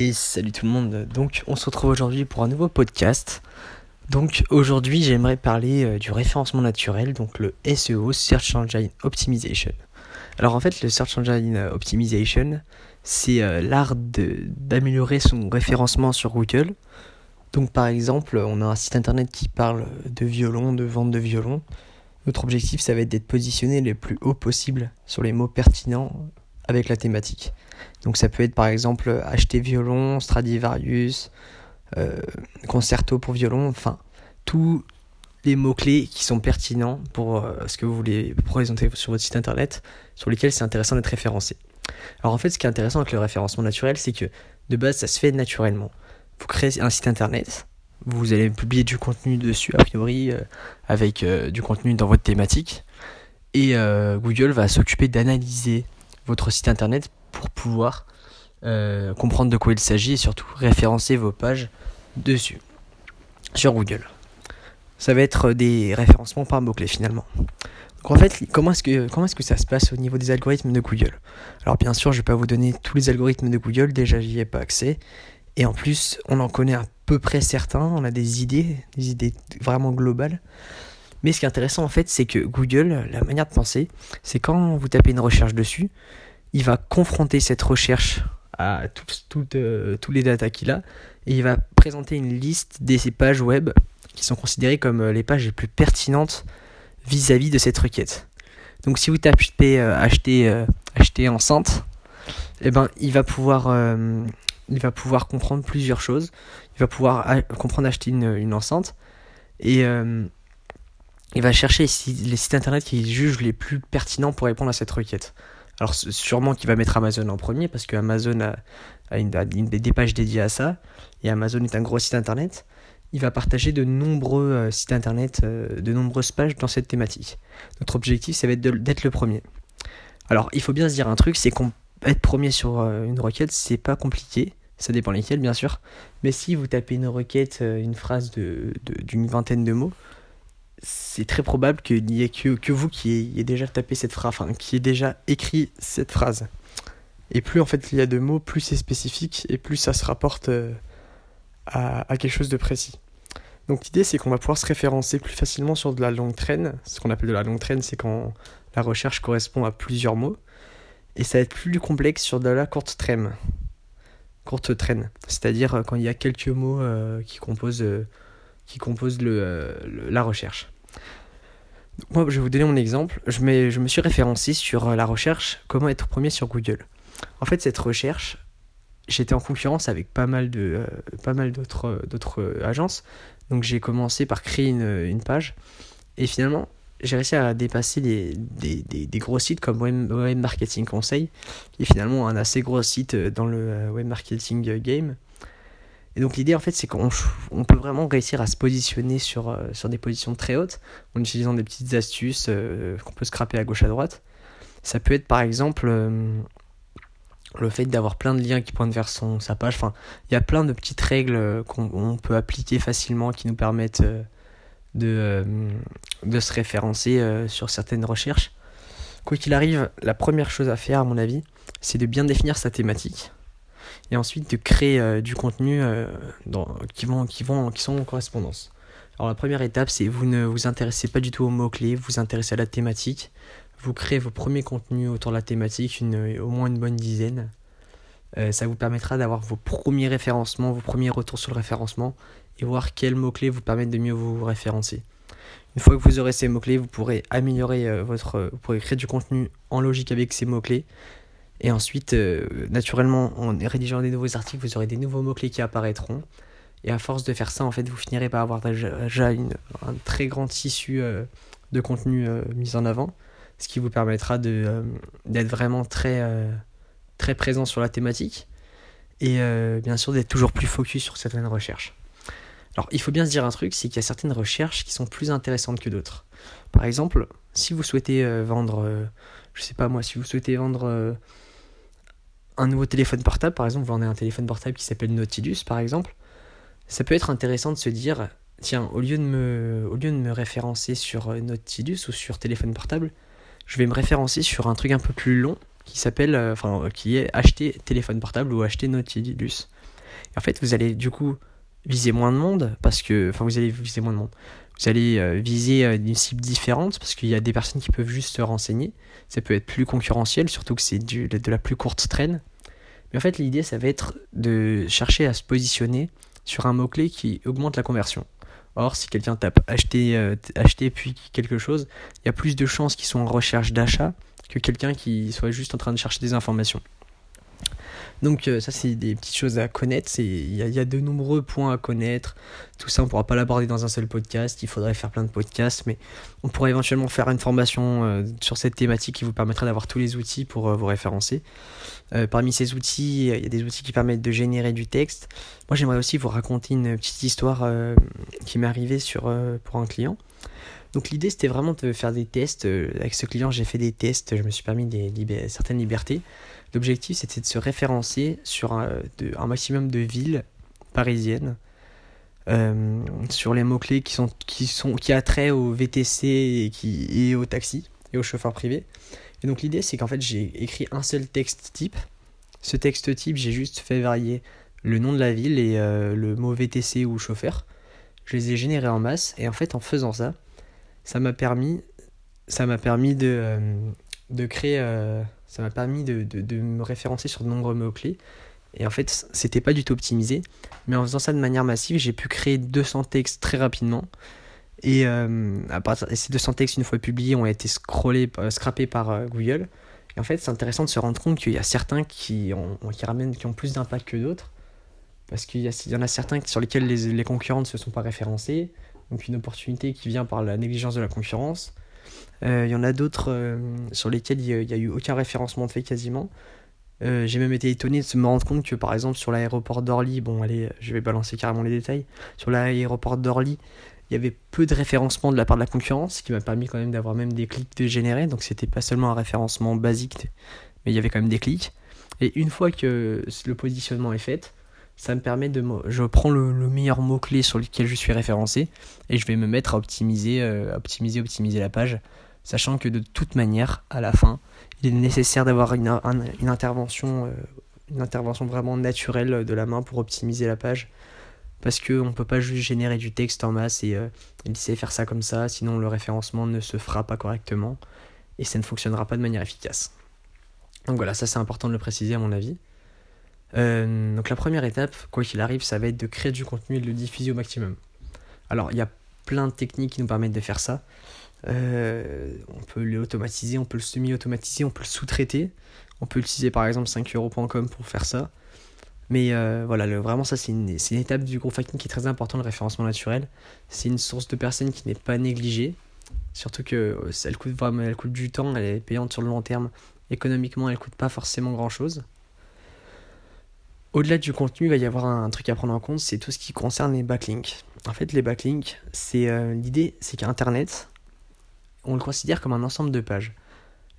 Et salut tout le monde. Donc, on se retrouve aujourd'hui pour un nouveau podcast. Donc, aujourd'hui, j'aimerais parler euh, du référencement naturel, donc le SEO, Search Engine Optimization. Alors, en fait, le Search Engine Optimization, c'est euh, l'art d'améliorer son référencement sur Google. Donc, par exemple, on a un site internet qui parle de violon, de vente de violon. Notre objectif, ça va être d'être positionné le plus haut possible sur les mots pertinents avec la thématique. Donc ça peut être par exemple acheter violon, Stradivarius, euh, concerto pour violon, enfin tous les mots-clés qui sont pertinents pour euh, ce que vous voulez présenter sur votre site internet, sur lesquels c'est intéressant d'être référencé. Alors en fait ce qui est intéressant avec le référencement naturel, c'est que de base ça se fait naturellement. Vous créez un site internet, vous allez publier du contenu dessus a priori euh, avec du contenu dans votre thématique et Google va s'occuper d'analyser votre site internet pour pouvoir euh, comprendre de quoi il s'agit et surtout référencer vos pages dessus sur Google. Ça va être des référencements par mots-clés finalement. Donc en fait, comment est-ce que, comment est-ce que ça se passe au niveau des algorithmes de Google? Alors bien sûr, je ne vais pas vous donner tous les algorithmes de Google, déjà j'y ai pas accès. Et en plus, on en connaît à peu près certains, on a des idées, des idées vraiment globales. Mais ce qui est intéressant en fait, c'est que Google, la manière de penser, c'est quand vous tapez une recherche dessus, il va confronter cette recherche à euh, tous les datas qu'il a et il va présenter une liste des pages web qui sont considérées comme euh, les pages les plus pertinentes vis-à-vis de cette requête. Donc si vous tapez euh, acheter, enceinte, eh ben, il, va pouvoir, comprendre plusieurs choses. Il va pouvoir comprendre acheter une, une enceinte et il va chercher les sites internet qui jugent les plus pertinents pour répondre à cette requête. Alors sûrement qu'il va mettre Amazon en premier parce que Amazon a, des pages dédiées à ça et Amazon est un gros site internet. Il va partager de nombreux euh, sites internet, euh, de nombreuses pages dans cette thématique. Notre objectif, ça va être d'être le premier. Alors il faut bien se dire un truc, c'est qu'être premier sur euh, une requête, c'est pas compliqué. Ça dépend lesquels, bien sûr. Mais si vous tapez une requête, une phrase d'une vingtaine de mots, c'est très probable qu'il n'y ait que, vous qui ayez déjà tapé cette phrase, enfin, qui ait déjà écrit cette phrase. Et plus en fait il y a de mots, plus c'est spécifique et plus ça se rapporte euh, à, quelque chose de précis. Donc l'idée c'est qu'on va pouvoir se référencer plus facilement sur de la longue traîne. Ce qu'on appelle de la longue traîne, c'est quand la recherche correspond à plusieurs mots. Et ça va être plus complexe sur de la courte traîne. Courte traîne. C'est-à-dire euh, quand il y a quelques mots euh, qui composent, qui composent le, la recherche. Moi, je vais vous donner mon exemple. Je, je me suis référencé sur euh, la recherche comment être premier sur Google. En fait, cette recherche, j'étais en concurrence avec pas mal euh, euh, d'autres agences. Donc j'ai commencé par créer une, une, page et finalement j'ai réussi à dépasser des, des, des, gros sites comme Web Marketing Conseil, qui est finalement un assez gros site dans le web marketing game. Et donc l'idée en fait c'est qu'on peut vraiment réussir à se positionner sur, euh, sur des positions très hautes en utilisant des petites astuces euh, qu'on peut scraper à gauche à droite. Ça peut être par exemple euh, le fait d'avoir plein de liens qui pointent vers son, sa page. Enfin, il y a plein de petites règles qu'on peut appliquer facilement qui nous permettent de, de se référencer sur certaines recherches. Quoi qu'il arrive, la première chose à faire à mon avis, c'est de bien définir sa thématique et ensuite de créer euh, du contenu euh, qui, vont, qui, vont, qui sont en correspondance. Alors la première étape, c'est vous ne vous intéressez pas du tout aux mots-clés, vous vous intéressez à la thématique. Vous créez vos premiers contenus autour de la thématique, une, au moins une bonne dizaine. Euh, ça vous permettra d'avoir vos premiers référencements, vos premiers retours sur le référencement et voir quels mots-clés vous permettent de mieux vous référencer. Une fois que vous aurez ces mots-clés, vous pourrez améliorer votre. Vous pourrez créer du contenu en logique avec ces mots-clés et ensuite, euh, naturellement, en rédigeant des nouveaux articles, vous aurez des nouveaux mots-clés qui apparaîtront. Et à force de faire ça, en fait, vous finirez par avoir déjà un très grand tissu euh, de contenu euh, mis en avant, ce qui vous permettra d'être vraiment très, très présent sur la thématique et bien sûr d'être toujours plus focus sur certaines recherches. Alors, il faut bien se dire un truc, c'est qu'il y a certaines recherches qui sont plus intéressantes que d'autres. Par exemple, si vous souhaitez vendre, je sais pas moi, si vous souhaitez vendre un nouveau téléphone portable, par exemple, vous vendez un téléphone portable qui s'appelle Nautilus, par exemple, ça peut être intéressant de se dire, tiens, au lieu de me, au lieu de me référencer sur euh, Nautilus ou sur téléphone portable, je vais me référencer sur un truc un peu plus long qui s'appelle, enfin, qui est acheter téléphone portable ou acheter Nautilus. En fait, vous allez du coup viser moins de monde parce que, enfin, vous allez viser moins de monde. Vous allez viser une cible différente parce qu'il y a des personnes qui peuvent juste se renseigner. Ça peut être plus concurrentiel, surtout que c'est de la plus courte traîne. Mais en fait, l'idée, ça va être de chercher à se positionner sur un mot-clé qui augmente la conversion. Or, si quelqu'un tape acheter, euh, acheter puis quelque chose, il y a plus de chances qu'ils soient en recherche d'achat que quelqu'un qui soit juste en train de chercher des informations. Donc euh, ça c'est des petites choses à connaître, il y, a de nombreux points à connaître, tout ça on ne pourra pas l'aborder dans un seul podcast, il faudrait faire plein de podcasts, mais on pourrait éventuellement faire une formation euh, sur cette thématique qui vous permettrait d'avoir tous les outils pour euh, vous référencer. parmi ces outils, il y a des outils qui permettent de générer du texte. Moi j'aimerais aussi vous raconter une petite histoire qui m'est arrivée sur, pour un client. Donc l'idée c'était vraiment de faire des tests. Avec ce client j'ai fait des tests, je me suis permis des certaines libertés. L'objectif, c'était de se référencer sur un, maximum de villes parisiennes, euh, sur les mots-clés qui, sont, qui, sont, qui a trait au VTC et, au taxi et aux chauffeurs privés. Et donc l'idée, c'est qu'en fait, j'ai écrit un seul texte type. Ce texte type, j'ai juste fait varier le nom de la ville et euh, le mot VTC ou chauffeur. Je les ai générés en masse et en fait, en faisant ça, ça m'a permis, euh, de créer ça m'a permis de, me référencer sur de nombreux mots-clés. Et en fait, c'était pas du tout optimisé. Mais en faisant ça de manière massive, j'ai pu créer 200 textes très rapidement. Et, euh, ces 200 textes, une fois publiés, ont été scrollés, euh, scrappés par euh, Google. Et en fait, c'est intéressant de se rendre compte qu'il y a certains qui ont, ramènent, qui ont plus d'impact que d'autres. Parce qu'il y, y, en a certains sur lesquels les, les concurrents ne se sont pas référencés. Donc une opportunité qui vient par la négligence de la concurrence. Euh, il y en a d'autres euh, sur lesquels il n'y a, eu aucun référencement de fait quasiment. Euh, j'ai même été étonné de me rendre compte que par exemple sur l'aéroport d'Orly, bon allez, je vais balancer carrément les détails, sur l'aéroport d'Orly, il y avait peu de référencement de la part de la concurrence, ce qui m'a permis quand même d'avoir même des clics de générer, donc c'était pas seulement un référencement basique, mais il y avait quand même des clics. Et une fois que le positionnement est fait, ça me permet de... Je prends le, meilleur mot-clé sur lequel je suis référencé, et je vais me mettre à optimiser, optimiser, optimiser la page sachant que de toute manière, à la fin, il est nécessaire d'avoir une, intervention, euh, une intervention vraiment naturelle de la main pour optimiser la page. Parce qu'on ne peut pas juste générer du texte en masse et, euh, laisser faire ça comme ça, sinon le référencement ne se fera pas correctement et ça ne fonctionnera pas de manière efficace. Donc voilà, ça c'est important de le préciser à mon avis. Euh, donc la première étape, quoi qu'il arrive, ça va être de créer du contenu et de le diffuser au maximum. Alors il y a plein de techniques qui nous permettent de faire ça. Euh, on peut l'automatiser, on peut le semi-automatiser, on peut le sous-traiter. On peut utiliser par exemple 5euros.com pour faire ça. Mais euh, voilà, vraiment ça c'est une, étape du groupe hacking qui est très important, le référencement naturel. C'est une source de personnes qui n'est pas négligée. Surtout que elle coûte coûte du temps, elle est payante sur le long terme. Économiquement, elle coûte pas forcément grand chose. Au-delà du contenu, il va y avoir un, truc à prendre en compte, c'est tout ce qui concerne les backlinks. En fait, les backlinks, c'est l'idée, c'est qu'Internet, on le considère comme un ensemble de pages.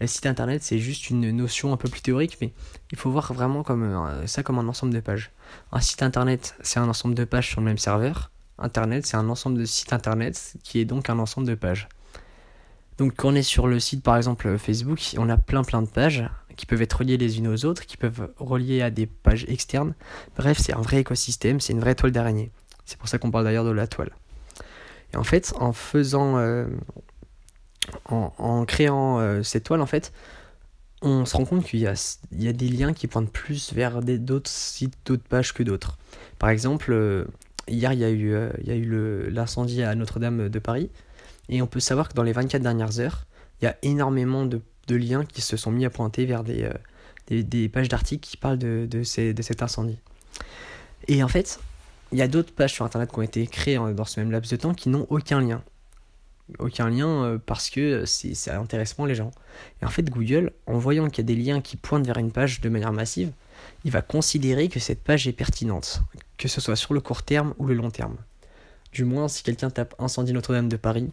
Le site internet, c'est juste une notion un peu plus théorique, mais il faut voir vraiment comme, euh, ça comme un ensemble de pages. Un site internet, c'est un ensemble de pages sur le même serveur. Internet, c'est un ensemble de sites internet qui est donc un ensemble de pages. Donc quand on est sur le site par exemple Facebook, on a plein plein de pages qui peuvent être reliées les unes aux autres, qui peuvent relier à des pages externes. Bref, c'est un vrai écosystème, c'est une vraie toile d'araignée. C'est pour ça qu'on parle d'ailleurs de la toile. Et en fait, en faisant, euh, en, créant euh, cette toile, en fait, on se rend compte qu'il y, y a, des liens qui pointent plus vers d'autres sites, d'autres pages que d'autres. Par exemple, euh, hier, il y a eu, il y a eu l'incendie à Notre-Dame de Paris, et on peut savoir que dans les 24 dernières heures, il y a énormément de, de liens qui se sont mis à pointer vers des, des pages d'articles qui parlent de, de, cet incendie. Et en fait, il y a d'autres pages sur Internet qui ont été créées dans ce même laps de temps qui n'ont aucun lien aucun lien euh, parce que c'est intéressant les gens. Et en fait, Google, en voyant qu'il y a des liens qui pointent vers une page de manière massive, il va considérer que cette page est pertinente, que ce soit sur le court terme ou le long terme. Du moins, si quelqu'un tape Incendie Notre-Dame de Paris,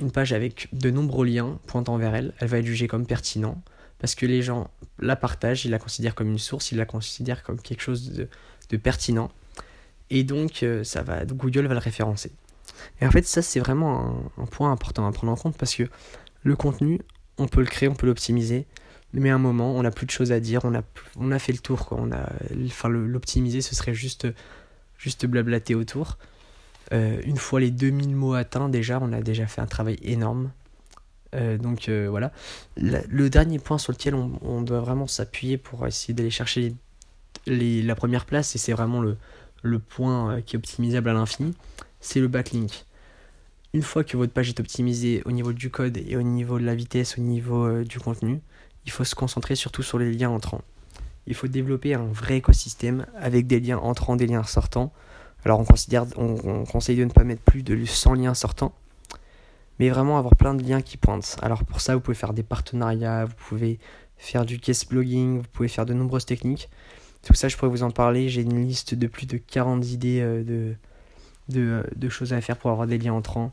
une page avec de nombreux liens pointant vers elle, elle va être jugée comme pertinent parce que les gens la partagent, ils la considèrent comme une source, ils la considèrent comme quelque chose de, pertinent. Et donc, euh, ça va, Google va le référencer. Et en fait, ça, c'est vraiment un, point important à prendre en compte parce que le contenu, on peut le créer, on peut l'optimiser. mais à un moment, on n'a plus de choses à dire, on a, on a fait le tour. Quoi. On a, enfin, l'optimiser, ce serait juste, juste blablater autour. Euh, une fois les 2000 mots atteints, déjà, on a déjà fait un travail énorme. Euh, donc euh, voilà. le dernier point sur lequel on, doit vraiment s'appuyer pour essayer d'aller chercher la première place, et c'est vraiment le point qui est optimisable à l'infini, c'est le backlink. Une fois que votre page est optimisée au niveau du code et au niveau de la vitesse, au niveau du contenu, il faut se concentrer surtout sur les liens entrants. Il faut développer un vrai écosystème avec des liens entrants, des liens sortants. Alors on, considère, on, conseille de ne pas mettre plus de 100 liens sortants, mais vraiment avoir plein de liens qui pointent. Alors pour ça, vous pouvez faire des partenariats, vous pouvez faire du case blogging, vous pouvez faire de nombreuses techniques. Tout ça, je pourrais vous en parler. J'ai une liste de plus de 40 idées euh, de, choses à faire pour avoir des liens entrants.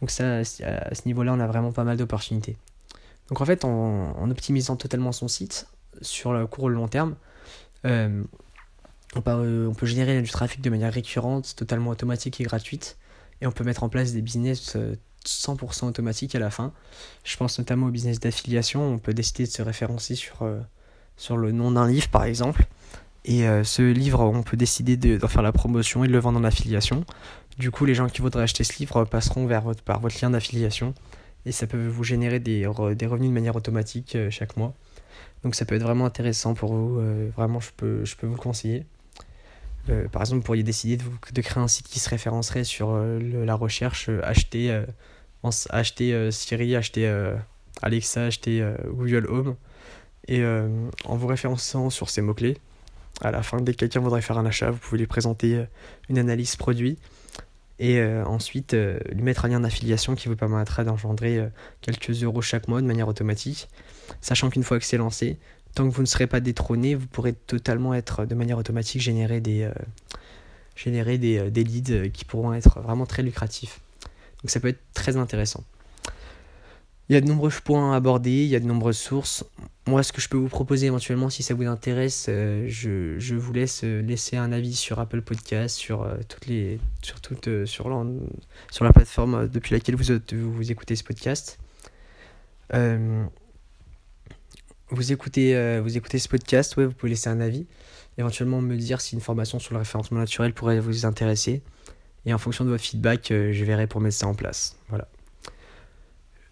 Donc ça, à ce niveau-là, on a vraiment pas mal d'opportunités. Donc en fait, en, optimisant totalement son site sur le court ou le long terme, euh, euh, on, peut, générer du trafic de manière récurrente, totalement automatique et gratuite. Et on peut mettre en place des business 100% euh, automatiques à la fin. Je pense notamment au business d'affiliation. On peut décider de se référencer sur, sur le nom d'un livre, par exemple. Et ce livre, on peut décider d'en faire la promotion et de le vendre en affiliation. Du coup, les gens qui voudraient acheter ce livre passeront vers par votre lien d'affiliation et ça peut vous générer des, revenus de manière automatique euh, chaque mois. Donc ça peut être vraiment intéressant pour vous, euh, vraiment je peux, je peux vous le conseiller. Euh, par exemple, vous pourriez décider de, créer un site qui se référencerait sur la recherche acheter, acheter Siri, acheter Alexa, acheter Google Home. Et en vous référençant sur ces mots-clés, à la fin, dès que quelqu'un voudrait faire un achat, vous pouvez lui présenter une analyse produit et euh, ensuite euh, lui mettre un lien d'affiliation qui vous permettra d'engendrer euh, quelques euros chaque mois de manière automatique, sachant qu'une fois que c'est lancé, tant que vous ne serez pas détrôné, vous pourrez totalement être de manière automatique générer des, générer des, des leads qui pourront être vraiment très lucratifs. Donc ça peut être très intéressant. Il y a de nombreux points à aborder, il y a de nombreuses sources. Moi, ce que je peux vous proposer éventuellement, si ça vous intéresse, euh, je, vous laisse euh, laisser un avis sur Apple Podcast, sur, euh, toutes les, sur, toute, sur, la, sur la plateforme depuis laquelle vous, vous écoutez ce podcast. Vous, écoutez, vous écoutez ce podcast, ouais, vous pouvez laisser un avis. Éventuellement me dire si une formation sur le référencement naturel pourrait vous intéresser. Et en fonction de votre feedback, je verrai pour mettre ça en place. Voilà.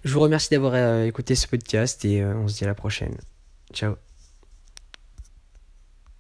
Je vous remercie d'avoir euh, écouté ce podcast et euh, on se dit à la prochaine. Ciao.